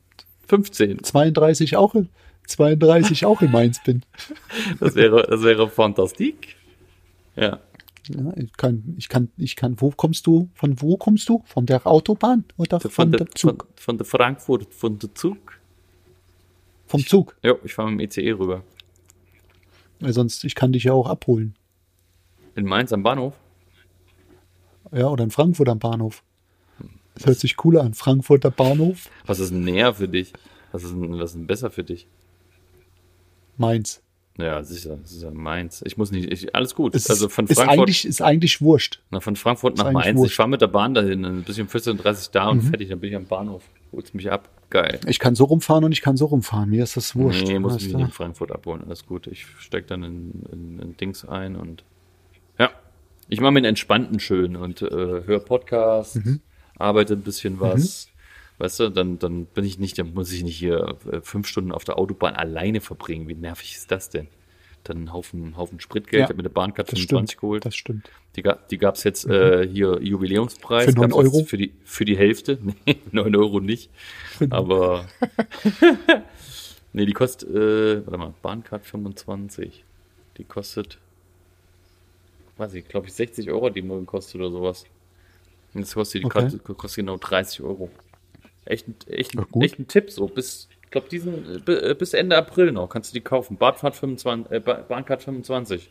15. äh, 32 auch in, 32 auch in Mainz bin. Das wäre, das wäre fantastik. Ja. Ja, ich kann, ich kann, ich kann, wo kommst du? Von wo kommst du? Von der Autobahn oder Von, von der, der von, Zug? von der Frankfurt, von der Zug. Vom Zug. Ja, ich fahre mit dem ICE rüber. Weil sonst, ich kann dich ja auch abholen. In Mainz am Bahnhof. Ja, oder in Frankfurt am Bahnhof. Das hört sich cooler an. Frankfurter Bahnhof, Was ist näher für dich? Was ist was ist besser für dich? Mainz. Ja, sicher, das ist ja Mainz. Ich muss nicht, ich, alles gut. Es also ist, von ist, Frankfurt, eigentlich, ist eigentlich wurscht. na, von Frankfurt nach ist Mainz. Ich wurscht. Mhm. fahre mit der Bahn dahin, ich um 14.30 Uhr da und fertig, dann bin ich am Bahnhof. Holst mich ab. Geil. Ich kann so rumfahren und ich kann so rumfahren. Mir ist das wurscht. Nee, muss ich nicht in Frankfurt abholen. Alles gut. Ich steig dann in, in, in Dings ein und ja. Ich mache mir einen entspannten schön und äh, höre Podcasts, Mhm. arbeite ein bisschen was. Weißt du, dann, dann bin ich nicht, dann muss ich nicht hier äh, fünf Stunden auf der Autobahn alleine verbringen. Wie nervig ist das denn? Dann einen Haufen, Haufen Spritgeld. Ja, ich habe mir eine Bahncard Das 25 stimmt. geholt. Das stimmt. Die, die gab's jetzt äh, hier Jubiläumspreis. Für neun Gab's jetzt Euro? Für die, für die Hälfte. Nee, 9 Euro nicht. Aber. nee, die kostet, äh, warte mal, Bahncard 25. Die kostet, weiß ich, glaube ich, 60 Euro die Morgen kostet oder sowas. Und jetzt kostet die Okay. Karte, kostet genau 30 Euro. Echt, ein- echt, Ja, gut. echt ein Tipp, so bis, ich glaube, diesen, äh, äh, bis Ende April noch kannst du die kaufen. Badfahrt 25, äh, Ba- Bahncard 25.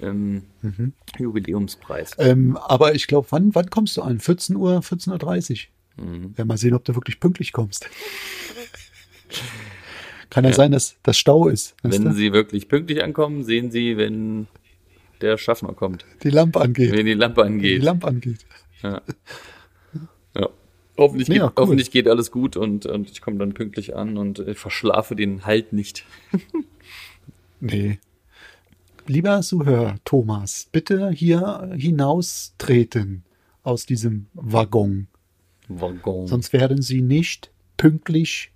Ähm, Mhm. Jubiläumspreis. Ähm, aber ich glaube, wann, wann kommst du an? 14 Uhr, 14.30 Uhr. Mhm. Ja, mal sehen, ob du wirklich pünktlich kommst. Kann ja, sein, dass das Stau ist. Wenn? Sie wirklich pünktlich ankommen, sehen Sie, wenn der Schaffner kommt. die Lampe angeht. Wenn die Lampe Wenn die angeht. Lampe angeht. Ja. ja. Hoffentlich, Ja, geht, cool. hoffentlich geht alles gut und, und ich komme dann pünktlich an und äh, verschlafe den Halt nicht. Nee. Lieber Zuhörer, Thomas, bitte hier hinaustreten aus diesem Waggon. Waggon. Sonst werden Sie nicht pünktlich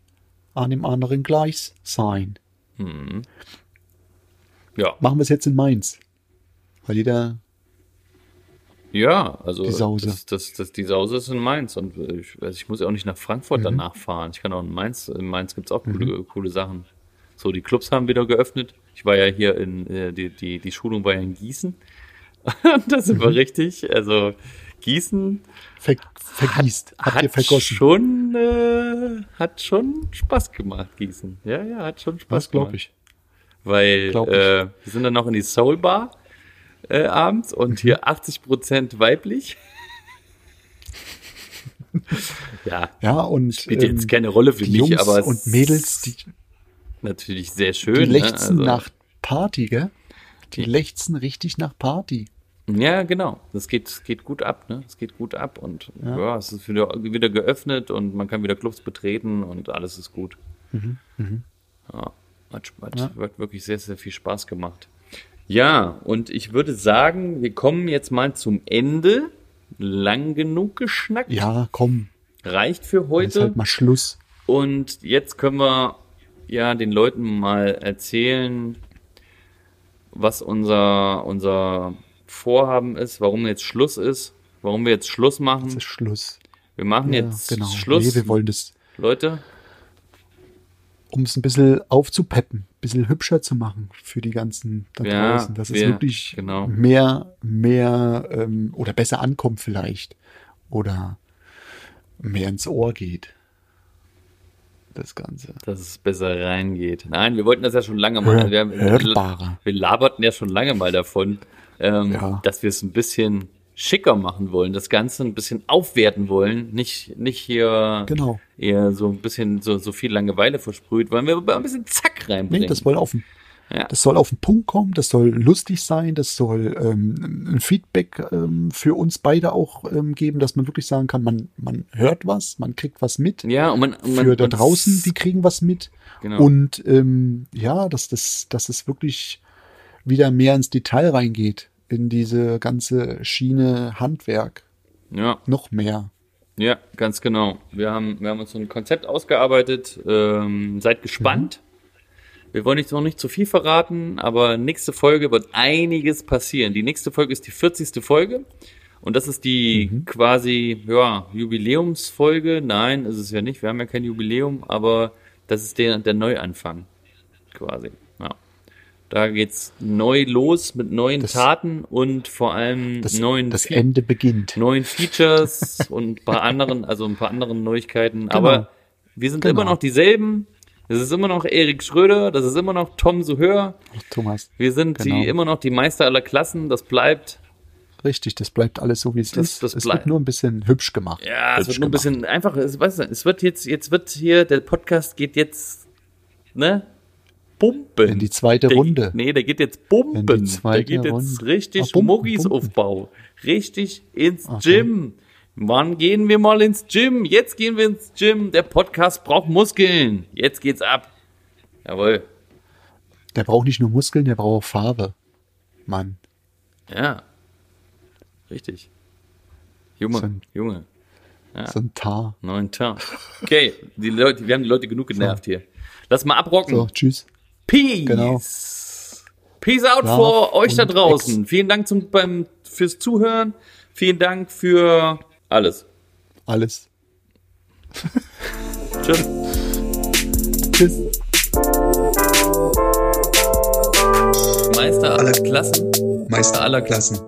an dem anderen Gleis sein. Ja. Machen wir es jetzt in Mainz. Weil jeder, Ja, also Die Sause. Das, das, das, die Sause ist in Mainz und ich, also ich muss ja auch nicht nach Frankfurt Mhm. danach fahren. Ich kann auch in Mainz, in Mainz gibt's auch coole, coole Sachen. So, die Clubs haben wieder geöffnet. Ich war ja hier in, äh, die, die, die Schulung war ja in Gießen. das sind Mhm. wir richtig. Also Gießen ver vergießt, habt ihr vergossen. schon, äh, hat schon Spaß gemacht, Gießen. Ja, ja, hat schon Spaß Das glaube gemacht. ich. Weil Glaub ich. äh, wir sind dann noch in die Soul Bar äh, abends Mhm. und hier 80% weiblich. ja, Ja, und spielt ähm, jetzt keine Rolle für die mich, Jungs aber und Mädels, die, natürlich sehr schön. die ne? lechzen Also, nach Party, gell? Die lechzen richtig nach Party. Ja, genau. Das geht, es geht gut ab, ne? Es geht gut ab und ja. Ja. es ist wieder, wieder geöffnet und man kann wieder Clubs betreten und alles ist gut. Ja, hat, hat, Ja. hat wirklich sehr, sehr viel Spaß gemacht. Ja, und ich würde sagen, wir kommen jetzt mal zum Ende. Lang genug geschnackt. Ja, komm, Reicht für heute. halt mal Schluss. Und jetzt können wir ja den Leuten mal erzählen, was unser, unser Vorhaben ist, warum jetzt Schluss ist, warum wir jetzt Schluss Es machen. ist Schluss. Wir machen Ja, jetzt genau. Schluss. Nee, wir wollen das, Leute, um es ein bisschen aufzupeppen, ein bisschen hübscher zu machen für die ganzen da Ja, draußen, dass es wir- wirklich genau. mehr, mehr ähm, oder besser ankommt vielleicht oder mehr ins Ohr geht. Das Ganze. dass es besser reingeht. Nein, wir wollten das ja schon lange mal. Hör- wir, wir laberten ja schon lange mal davon, ähm, Ja. dass wir es ein bisschen schicker machen wollen, das Ganze ein bisschen aufwerten wollen, nicht, nicht hier Genau. eher so ein bisschen so, so viel Langeweile versprüht, wollen wir ein bisschen Zack reinbringen. Nee, das soll auf den, Ja. das soll auf den Punkt kommen, das soll lustig sein, das soll ähm, ein Feedback ähm, für uns beide auch ähm, geben, dass man wirklich sagen kann, man, man hört was, man kriegt was mit. ja, und man, und man für da draußen, die kriegen was mit. Genau. Und ähm, ja, dass das, dass es wirklich wieder mehr ins Detail reingeht, in diese ganze Schiene Handwerk. ja, Noch mehr. ja, ganz genau. Wir haben, wir haben uns so ein Konzept ausgearbeitet. Ähm, seid gespannt. Wir wollen nicht noch nicht zu viel verraten, aber nächste Folge wird einiges passieren. Die nächste Folge ist die 40. Folge. Und das ist die quasi, ja, Jubiläumsfolge. Nein, ist es ja nicht. Wir haben ja kein Jubiläum, aber das ist der, der Neuanfang. Quasi. Ja. Da geht's neu los mit neuen Das- Taten und vor allem Das, neuen das Fe- Ende beginnt. neuen Features und ein paar anderen, also ein paar anderen Neuigkeiten. Aber wir sind Genau. immer noch dieselben. Das ist immer noch Erik Schröder, das ist immer noch Tom Suhör. Thomas. Wir sind Genau. die immer noch die Meister aller Klassen, das bleibt. Richtig, das bleibt alles so, wie es Das- ist. das es wird nur ein bisschen hübsch gemacht. Ja, es Hübsch wird nur ein bisschen einfach, es, weißt du, es wird jetzt, jetzt wird hier, der Podcast geht jetzt, ne? Pumpen. In die zweite der, Runde. Nee, der geht jetzt pumpen. Der geht jetzt Runde. richtig Ah, pumpen, Muggis pumpen. Aufbau. Richtig ins Okay. Gym. Wann gehen wir mal ins Gym? Jetzt gehen wir ins Gym. Der Podcast braucht Muskeln. Jetzt geht's ab. Jawohl. Der braucht nicht nur Muskeln, der braucht auch Farbe. Mann. Ja. Richtig. Junge, So ein- Junge. So ein Tar. Neun Tag. Okay, die Leute, wir haben die Leute genug genervt hier. Lass mal abrocken. So, tschüss. Peace. Genau. Peace out Love vor euch da draußen. Vielen Dank zum, beim, fürs Zuhören. Vielen Dank für alles. Alles. Tschüss. Tschüss. Meister aller Klassen. Meister aller Klassen.